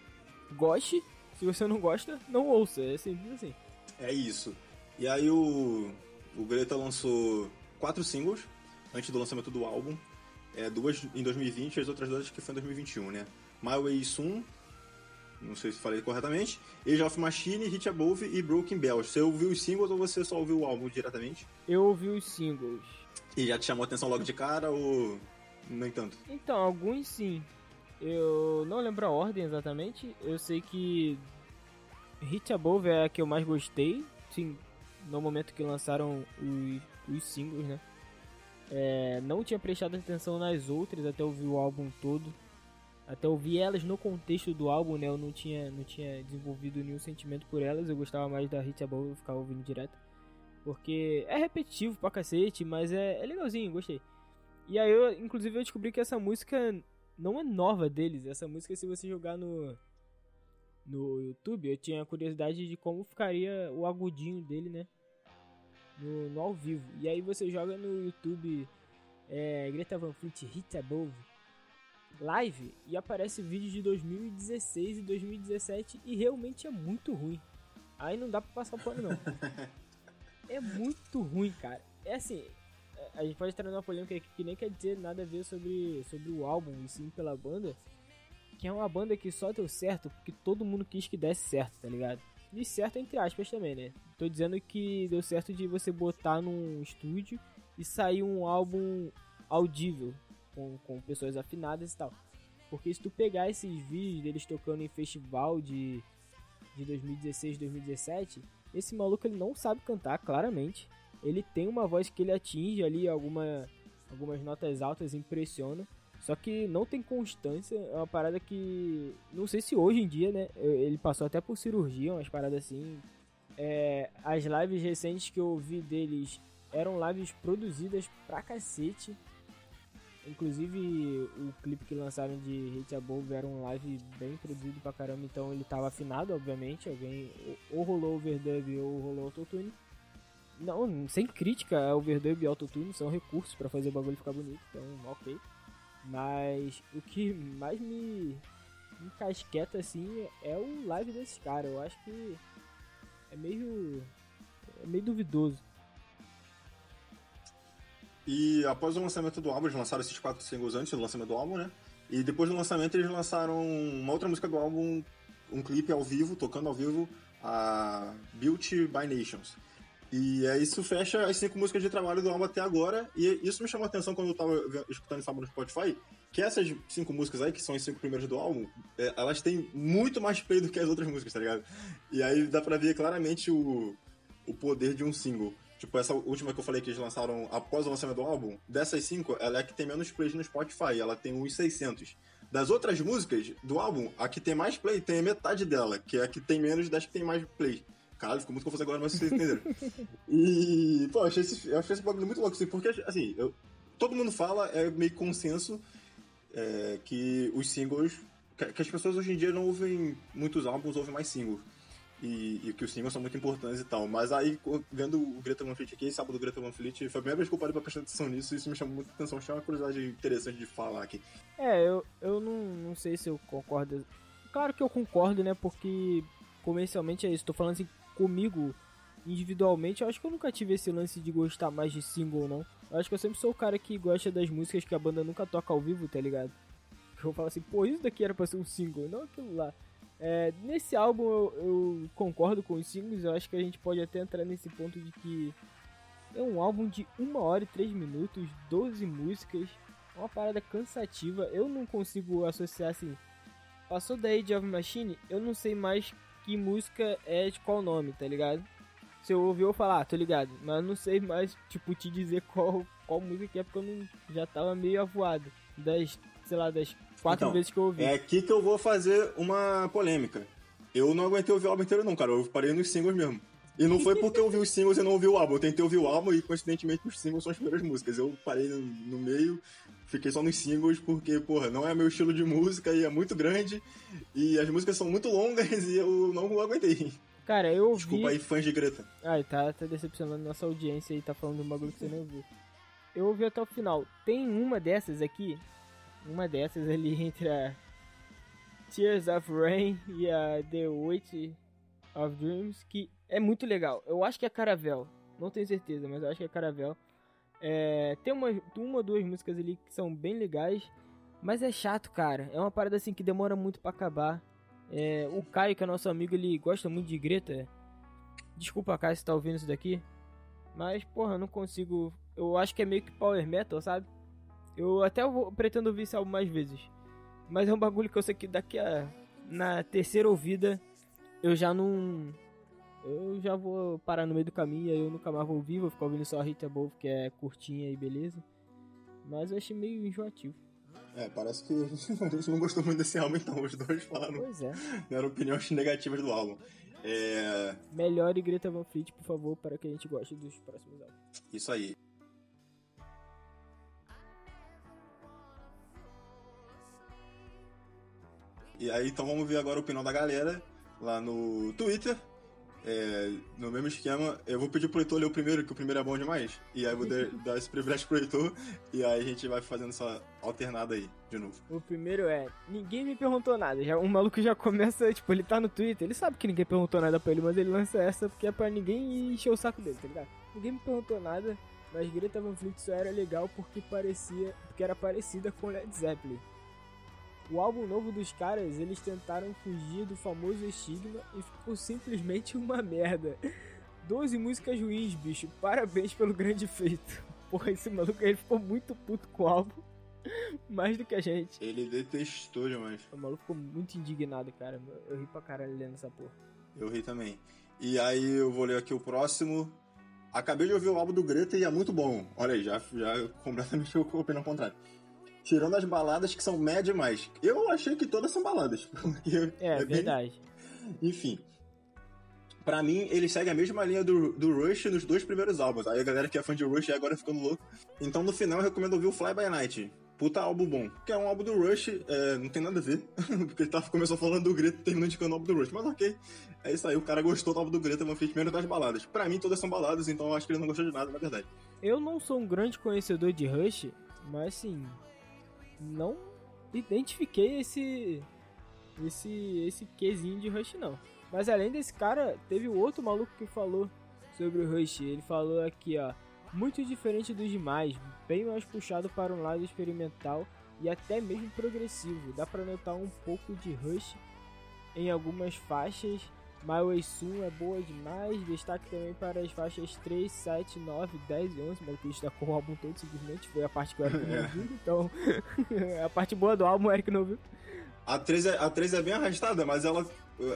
goste. Se você não gosta, não ouça. É simples assim. É isso. E aí o, o Greta lançou quatro singles antes do lançamento do álbum. É, duas em 2020 e as outras duas que foi em 2021, né? My Way Soon, não sei se falei corretamente, Age of Machine, Hit Above e Broken Bells. Você ouviu os singles ou você só ouviu o álbum diretamente? Eu ouvi os singles. E já te chamou a atenção logo de cara ou nem tanto? Então, alguns sim. Eu não lembro a ordem exatamente. Eu sei que Hit Above é a que eu mais gostei. Sim, no momento que lançaram os, os singles, né? É, não tinha prestado atenção nas outras até ouvir o álbum todo. Até ouvir elas no contexto do álbum, né? Eu não tinha, não tinha desenvolvido nenhum sentimento por elas. Eu gostava mais da Hit Above, eu ficava ouvindo direto. Porque é repetitivo pra cacete, mas é, é legalzinho, gostei. E aí, eu, inclusive, eu descobri que essa música não é nova deles. Essa música, se você jogar no, no YouTube, eu tinha curiosidade de como ficaria o agudinho dele, né? No, no ao vivo. E aí você joga no YouTube é, Greta Van Fleet Hit Above Live e aparece vídeo de 2016 e 2017 e realmente é muito ruim. Aí não dá pra passar o pano não. (laughs) é muito ruim, cara. É assim, a gente pode entrar numa polêmica aqui que nem quer dizer nada a ver sobre, sobre o álbum e sim pela banda. Que é uma banda que só deu certo porque todo mundo quis que desse certo, tá ligado? E certo entre aspas também, né? Tô dizendo que deu certo de você botar num estúdio e sair um álbum audível, com, com pessoas afinadas e tal. Porque se tu pegar esses vídeos deles tocando em festival de, de 2016, 2017, esse maluco ele não sabe cantar, claramente. Ele tem uma voz que ele atinge ali alguma, algumas notas altas, impressiona. Só que não tem constância, é uma parada que. Não sei se hoje em dia, né? Ele passou até por cirurgia, umas paradas assim. É, as lives recentes que eu vi deles eram lives produzidas pra cacete. Inclusive o clipe que lançaram de Hit Above era um live bem produzido pra caramba, então ele tava afinado, obviamente. Alguém ou rolou overdub ou rolou autotune. Não, sem crítica, overdub e autotune são recursos para fazer o bagulho ficar bonito, então ok. Mas o que mais me, me casqueta assim é o live desses caras. Eu acho que é meio. é meio duvidoso. E após o lançamento do álbum, eles lançaram esses quatro singles antes do lançamento do álbum, né? E depois do lançamento eles lançaram uma outra música do álbum, um clipe ao vivo, tocando ao vivo, a Beauty by Nations. E aí isso fecha as cinco músicas de trabalho do álbum até agora, e isso me chamou a atenção quando eu tava escutando esse álbum no Spotify, que essas cinco músicas aí, que são as cinco primeiras do álbum, é, elas têm muito mais play do que as outras músicas, tá ligado? E aí dá pra ver claramente o, o poder de um single. Tipo, essa última que eu falei que eles lançaram após o lançamento do álbum, dessas cinco, ela é a que tem menos plays no Spotify, ela tem uns 600. Das outras músicas do álbum, a que tem mais play tem a metade dela, que é a que tem menos das que tem mais play. Caralho, ficou muito confuso agora, mas vocês entenderam. e, pô, eu achei esse, eu achei esse bagulho muito louco, assim, porque, assim, eu, todo mundo fala, é meio consenso, é, que os singles. Que, que, as pessoas hoje em dia não ouvem muitos álbuns, ouvem mais singles. e, e, que os singles são muito importantes e tal. Mas aí, vendo o Greta Van Fleet aqui, esse álbum do Greta Van Fleet, foi a primeira vez que eu parei pra prestar atenção nisso e isso me chamou muita atenção. Achei uma curiosidade interessante de falar aqui. É, eu, eu não, não sei se eu concordo. Claro que eu concordo, né? Porque comercialmente é isso. Tô falando assim, comigo, individualmente, eu acho que eu nunca tive esse lance de gostar mais de single, não. Eu acho que eu sempre sou o cara que gosta das músicas que a banda nunca toca ao vivo, tá ligado? (laughs) Eu falo assim, pô, isso daqui era pra ser um single, não aquilo lá. É, nesse álbum eu, eu, concordo com os singles, eu acho que a gente pode até entrar nesse ponto de que é um álbum de 1 hora e 3 minutos, 12 músicas, uma parada cansativa. Eu não consigo associar assim. Passou da Age of Machine, eu não sei mais que música é de qual nome, tá ligado? Se eu ouvir eu falar, ah, tô ligado, mas não sei mais, tipo, te dizer (laughs) qual, qual música é, porque eu não, já tava meio avoado das, sei lá, das quatro então, vezes que eu ouvi. É aqui que eu vou fazer uma polêmica. Eu não aguentei ouvir o álbum inteiro, não, cara. Eu parei nos singles mesmo. E não foi porque eu ouvi os singles e não ouvi o álbum. Eu tentei ouvir o álbum e, coincidentemente, os singles são as primeiras músicas. Eu parei no, no meio, fiquei só nos singles porque, porra, não é meu estilo de música e é muito grande. E as músicas são muito longas (laughs) e eu não aguentei. Cara, eu ouvi... Desculpa aí, fãs de Greta. Ai, tá, tá decepcionando nossa audiência e tá falando um bagulho que você não ouviu. Eu ouvi até o final. Tem uma dessas aqui uma dessas ali (laughs) entre a Tears of Rain e a The Witch of Dreams, que é muito legal. Eu acho que é Caravel, não tenho certeza, mas eu acho que é Caravel. É, tem uma, uma duas músicas ali que são bem legais, mas é chato, cara. É uma parada assim que demora muito para acabar. É, o Caio, que é nosso amigo, ele gosta muito de Greta. Desculpa, Caio, se tá ouvindo isso daqui. Mas, porra, não consigo. Eu acho que é meio que power metal, sabe? Eu até vou, pretendo ouvir esse álbum mais vezes. Mas é um bagulho que eu sei que daqui a. Na terceira ouvida eu já não. Eu já vou parar no meio do caminho, aí eu nunca mais vou ouvir, vou ficar ouvindo só a Hit Above, que é curtinha e beleza. Mas eu achei meio enjoativo. É, parece que (laughs) a gente não gostou muito desse álbum, então os dois falaram. Pois é. Deram opiniões negativas do álbum. É... Melhore Greta Van Fleet, por favor, para que a gente goste dos próximos álbuns. Isso aí. E aí, então vamos ver agora a opinião da galera lá no Twitter. É, no mesmo esquema, eu vou pedir pro Heitor ler o primeiro, que o primeiro é bom demais. E aí eu vou (laughs) dar esse privilégio pro Heitor. E aí a gente vai fazendo essa alternada aí, de novo. O primeiro é: ninguém me perguntou nada. Já, um maluco já começa, tipo, ele tá no Twitter, ele sabe que ninguém perguntou nada pra ele, mas ele lança essa porque é pra ninguém encher o saco dele, tá ligado? Ninguém me perguntou nada, mas Greta Van Fleet só era legal porque parecia. porque era parecida com Led Zeppelin. O álbum novo dos caras, eles tentaram fugir do famoso estigma e ficou simplesmente (laughs) uma merda. 12 músicas ruins, bicho. Parabéns pelo grande feito. (laughs) Porra, esse maluco ele ficou muito puto com o álbum. (laughs) Mais do que a gente. Ele detestou demais. O maluco ficou muito indignado, cara. Eu ri pra caralho lendo essa porra. Eu ri também. E aí eu vou ler aqui o próximo. Acabei de ouvir o álbum do Greta e é muito bom. Olha aí, já, já completamente eu opinião contrária. Tirando as baladas que são média mais. Eu achei que todas são baladas. (laughs) é, é verdade. Bem... Enfim. Pra mim, ele segue a mesma linha do, do Rush nos dois primeiros álbuns. Aí a galera que é fã de Rush agora ficando louco. Então no final eu recomendo ouvir o Fly By Night. Puta álbum bom. Que é um álbum do Rush, é, não tem nada a ver. (laughs) porque ele tá, começou falando do Greta e terminou indicando o álbum do Rush. Mas ok. É isso aí, o cara gostou do álbum do Greta, mas fez menos das baladas. Pra mim, todas são baladas, então eu acho que ele não gostou de nada, na verdade. Eu não sou um grande conhecedor de Rush, mas sim, não identifiquei esse esse esse quesinho de Rush não. Mas além desse cara, teve outro maluco que falou sobre o Rush. Ele falou aqui, ó, muito diferente dos demais, bem mais puxado para um lado experimental e até mesmo progressivo. Dá para notar um pouco de Rush em algumas faixas My Way Soon é boa demais. Destaque também para as faixas 3, 7, 9, 10 e 11. Mas o destacou o álbum todo simplesmente. Foi a parte que o Eric não (laughs) é. viu. Então, (laughs) a parte boa do álbum o Eric não viu. A 3, é, a 3 é bem arrastada, mas ela.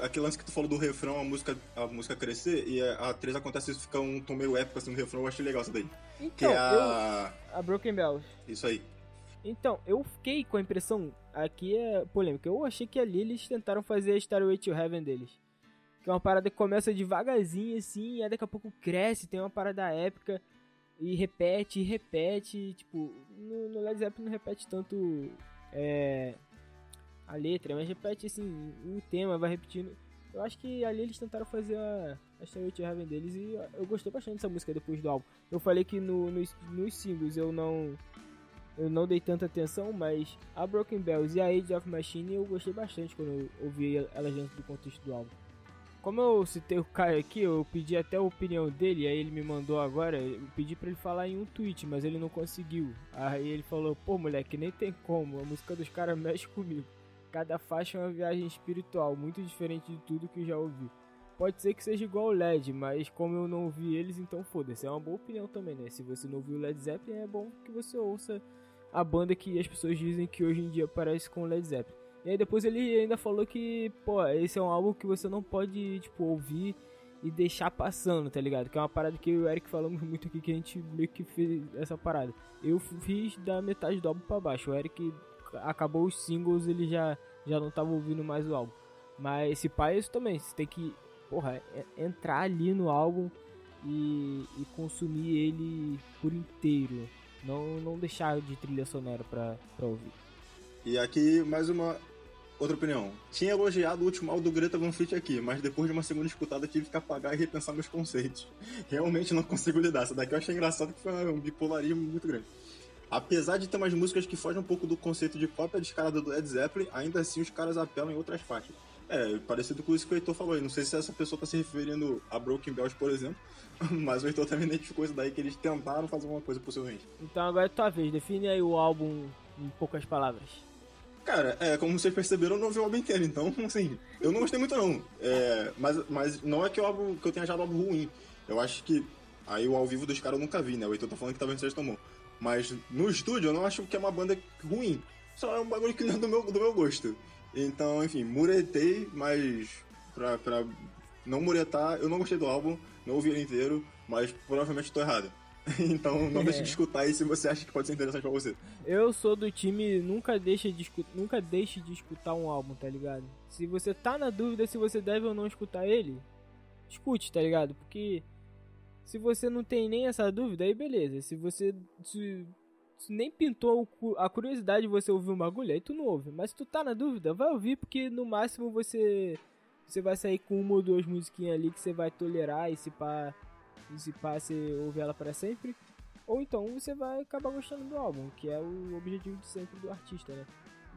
Aquele lance que tu falou do refrão, a música, a música crescer, e a 3 acontece isso, fica um tom meio épico assim no refrão, eu achei legal isso daí. Então, que é a. Eu, a Broken Bells. Isso aí. Então, eu fiquei com a impressão. Aqui é polêmica. Eu achei que ali eles tentaram fazer a Starway to Heaven deles. Que é uma parada que começa devagarzinho assim, e daqui a pouco cresce, tem uma parada épica, e repete, e repete. Tipo, no, no Led Zeppelin não repete tanto é, a letra, mas repete assim, o tema, vai repetindo. Eu acho que ali eles tentaram fazer a, a Stairway to Heaven deles e eu gostei bastante dessa música depois do álbum. Eu falei que no, nos, nos singles eu não eu não dei tanta atenção, mas a Broken Bells e a Age of Machine eu gostei bastante quando eu ouvi elas dentro do contexto do álbum. Como eu citei o Caio aqui, eu pedi até a opinião dele, aí ele me mandou agora, eu pedi para ele falar em um tweet, mas ele não conseguiu. Aí ele falou, pô moleque, nem tem como, a música dos caras (laughs) mexe comigo. Cada faixa é uma viagem espiritual, muito diferente de tudo que eu já ouvi. Pode ser que seja igual o LED, mas como eu não ouvi eles, então foda-se. É uma boa opinião também, né? Se você não ouviu o Led Zeppelin, é bom que você ouça a banda que as pessoas dizem que hoje em dia parece com o Led Zeppelin. E aí depois ele ainda falou que, pô, esse é um álbum que você não pode, tipo, ouvir e deixar passando, tá ligado? Que é uma parada que eu e o Eric falamos muito aqui, que a gente meio que fez essa parada. Eu fiz da metade do álbum pra baixo. O Eric acabou os singles, ele já, já não tava ouvindo mais o álbum. Mas esse pai é isso também, você tem que, porra, é, entrar ali no álbum e, e consumir ele por inteiro. Não, não deixar de trilha sonora pra, pra ouvir. E aqui, mais uma outra opinião. Tinha elogiado o último álbum do Greta Van Fleet aqui, mas depois de uma segunda escutada tive que apagar e repensar meus conceitos. (laughs) Realmente não consigo lidar. Essa daqui eu achei engraçado que foi um bipolarismo muito grande. Apesar de ter umas músicas que fogem um pouco do conceito de cópia descarada do Led Zeppelin, ainda assim os caras apelam em outras faixas. É, parecido com isso que o Heitor falou aí. Não sei se essa pessoa tá se referindo a Broken Bells, por exemplo, (laughs) mas o Heitor também identificou isso daí, que eles tentaram fazer alguma coisa possivelmente. Então agora é tua vez, define aí o álbum em poucas palavras. Cara, é, como vocês perceberam, eu não vi o álbum inteiro, então, (laughs) assim, eu não gostei muito não. É, mas, mas não é que, o álbum, que eu tenha achado o álbum ruim. Eu acho que. Aí o ao vivo dos caras eu nunca vi, né? O Heitor tá falando que talvez vocês tomou. Mas no estúdio eu não acho que é uma banda ruim. Só é um bagulho que não é do meu, do meu gosto. Então, enfim, muretei, mas pra, pra não muretar, eu não gostei do álbum, não ouvi ele inteiro, mas provavelmente tô errado. (laughs) então não é. deixe de escutar aí se você acha que pode ser interessante pra você. Eu sou do time nunca deixe de nunca deixe de escutar um álbum, tá ligado? Se você tá na dúvida se você deve ou não escutar ele, escute, tá ligado? Porque se você não tem nem essa dúvida, aí beleza. Se você se, se nem pintou a curiosidade de você ouvir um bagulho, aí tu não ouve. Mas se tu tá na dúvida, vai ouvir porque no máximo você você vai sair com uma ou duas musiquinhas ali que você vai tolerar e se pá e se pá, você ouve ela para sempre. Ou então você vai acabar gostando do álbum, que é o objetivo de sempre do artista, né?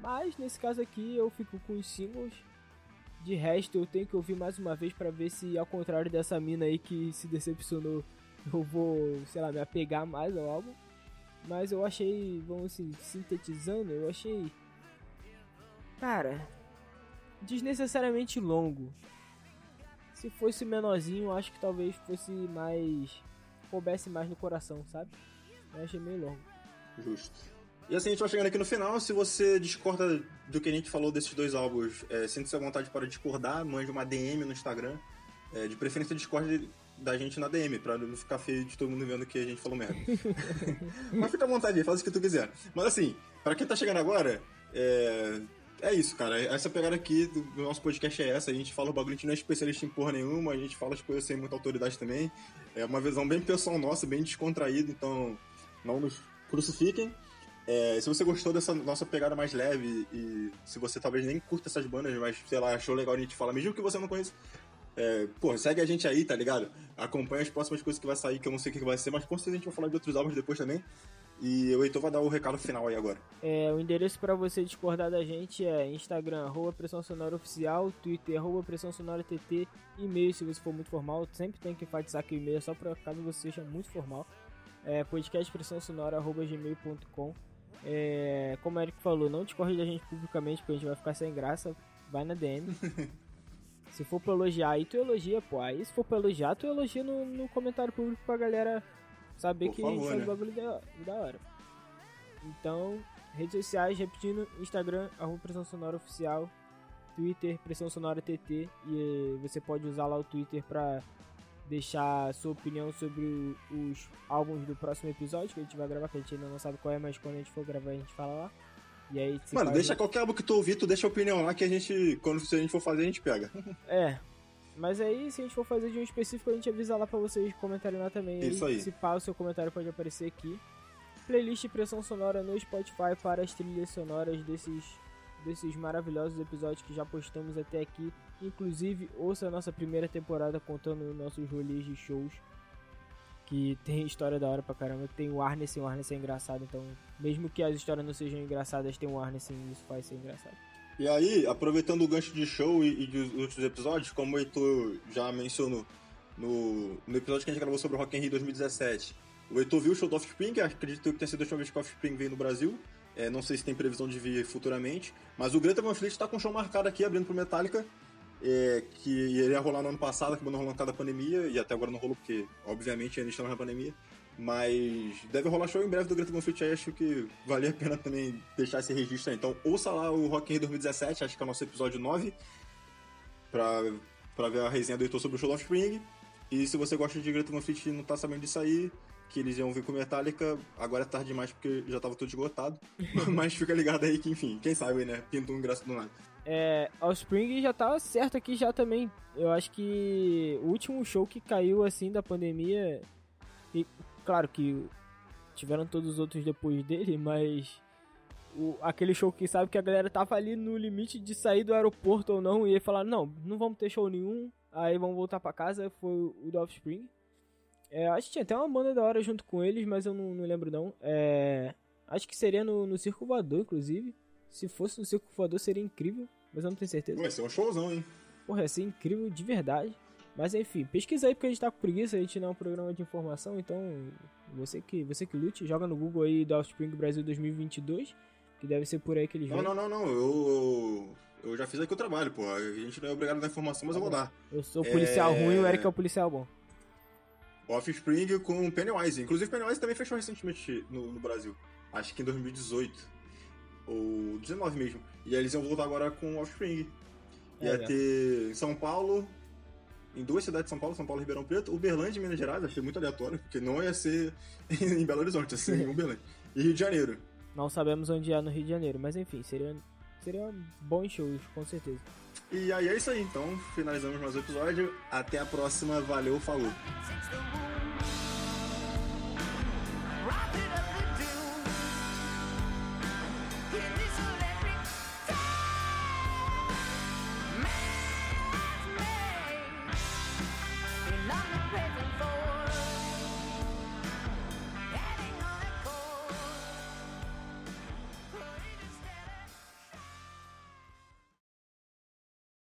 Mas nesse caso aqui eu fico com os singles. De resto, eu tenho que ouvir mais uma vez para ver se, ao contrário dessa mina aí que se decepcionou, (laughs) eu vou, sei lá, me apegar mais ao álbum. Mas eu achei, vamos assim, sintetizando, eu achei. Cara, desnecessariamente longo. Se fosse menorzinho, acho que talvez fosse mais. coubesse mais no coração, sabe? Eu achei meio longo. Justo. E assim a gente vai chegando aqui no final. Se você discorda do que a gente falou desses dois álbuns, é, sente-se à vontade para discordar, mande uma DM no Instagram. É, de preferência, discorde da gente na DM, pra não ficar feio de todo mundo vendo que a gente falou merda. (laughs) Mas fica à vontade, faz o que tu quiser. Mas assim, para quem tá chegando agora, é, é isso, cara. Essa pegada aqui do, do, nosso podcast é essa. A gente fala o bagulho, a gente não é especialista em porra nenhuma, a gente fala as coisas sem muita autoridade também. É uma visão bem pessoal nossa, bem descontraída, então não nos crucifiquem. É, se você gostou dessa nossa pegada mais leve e se você talvez nem curta essas bandas, mas sei lá, achou legal a gente falar, mesmo que você não conheça, é, pô, segue a gente aí, tá ligado? Acompanha as próximas coisas que vai sair, que eu não sei o que vai ser, mas com certeza a gente vai falar de outros álbuns depois também. E o Heitor vai dar o recado final aí agora. É, o endereço para você discordar da gente é Instagram, arroba Pressão Sonora Oficial, Twitter, arroba Pressão Sonora TT, e-mail se você for muito formal, sempre tem que enfatizar que o e-mail é só para caso você seja muito formal. É, podcast Pressão Sonora, arroba gmail.com. É, como o Eric falou, não discorde da gente publicamente, porque a gente vai ficar sem graça, vai na DM. (laughs) se for pra elogiar, aí tu elogia, pô. Aí se for pra elogiar, tu elogia no, no comentário público pra galera saber Por que favor, a gente faz né? bagulho da, da hora. Então, redes sociais, repetindo, Instagram, arroba Pressão Sonora Oficial, Twitter, Pressão Sonora TT, e você pode usar lá o Twitter pra deixar sua opinião sobre os álbuns do próximo episódio que a gente vai gravar, que a gente ainda não sabe qual é, mas quando a gente for gravar a gente fala lá. E aí, Mano, deixa qualquer álbum que tu ouvir, tu deixa a opinião lá que a gente, quando a gente for fazer, a gente pega. É, mas aí, se a gente for fazer de um específico, a gente avisa lá pra vocês comentarem lá também. Isso aí. Se pá, o seu comentário pode aparecer aqui. Playlist Pressão Sonora no Spotify para as trilhas sonoras desses desses maravilhosos episódios que já postamos até aqui. Inclusive, ouça a nossa primeira temporada contando nossos rolês de shows. Que tem história da hora pra caramba. Tem o Arnes, o Arnes é engraçado. Então, mesmo que as histórias não sejam engraçadas, tem o Arnes e isso faz ser engraçado. E aí, aproveitando o gancho de show e, e dos outros episódios, como o Heitor já mencionou no, no episódio que a gente gravou sobre o Rock in Rio 2017, o Heitor viu o show do Offspring, acredito que tenha sido a última vez que o Offspring veio no Brasil. É, não sei se tem previsão de vir futuramente, mas o Greta Van Fleet está com um show marcado aqui, abrindo pro Metallica, é, que iria rolar no ano passado, acabou não rolando por causa da pandemia, e até agora não rolou porque, obviamente, ainda estamos na pandemia. Mas deve rolar show em breve do Greta Van Fleet aí, acho que valia a pena também deixar esse registro aí. Então ouça lá o Rock in Rio 2017, acho que é o nosso episódio 9, pra, pra ver a resenha do Heitor sobre o show do Offspring. E se você gosta de Greta Van Fleet e não tá sabendo disso aí, que eles iam vir com Metallica, agora é tarde demais porque já tava tudo esgotado. (laughs) Mas fica ligado aí que, enfim, quem sabe, né? Pinta um ingresso do nada. É, Offspring já tava certo aqui já também. Eu acho que o último show que caiu assim da pandemia. E claro que tiveram todos os outros depois dele, mas o, aquele show que sabe que a galera tava ali no limite de sair do aeroporto ou não, e aí falar, não, não vamos ter show nenhum, aí vamos voltar para casa, foi o do Offspring. É, acho que tinha até uma banda da hora junto com eles, mas eu não, não lembro não. É, acho que seria no, no Circo Voador, inclusive. Se fosse no Circo Voador seria incrível, mas eu não tenho certeza. Vai ser um showzão, hein? Porra, ia ser incrível de verdade. Mas enfim, pesquisa aí porque a gente tá com preguiça, a gente não é um programa de informação, então você que, você que lute, joga no Google aí do Offspring Brasil 2022, que deve ser por aí que eles Não, vêm. não, não, não. Eu, eu já fiz aqui o trabalho, pô. A gente não é obrigado a dar informação, mas eu vou dar. Eu sou policial É. ruim, o Eric é o policial bom. Offspring com Pennywise. Inclusive, Pennywise também fechou recentemente no, no Brasil. Acho que em 2018. Ou 19 mesmo. E aí eles iam voltar agora com Offspring. Ia é. ter em São Paulo, em duas cidades de São Paulo, São Paulo e Ribeirão Preto, Uberlândia e Minas Gerais, achei muito aleatório, porque não ia ser (laughs) em Belo Horizonte, ia ser em Uberlândia. E Rio de Janeiro. Não sabemos onde é no Rio de Janeiro, mas enfim, seria, seria bom show, com certeza. E aí é isso aí, então finalizamos mais um episódio. Até a próxima, valeu, falou!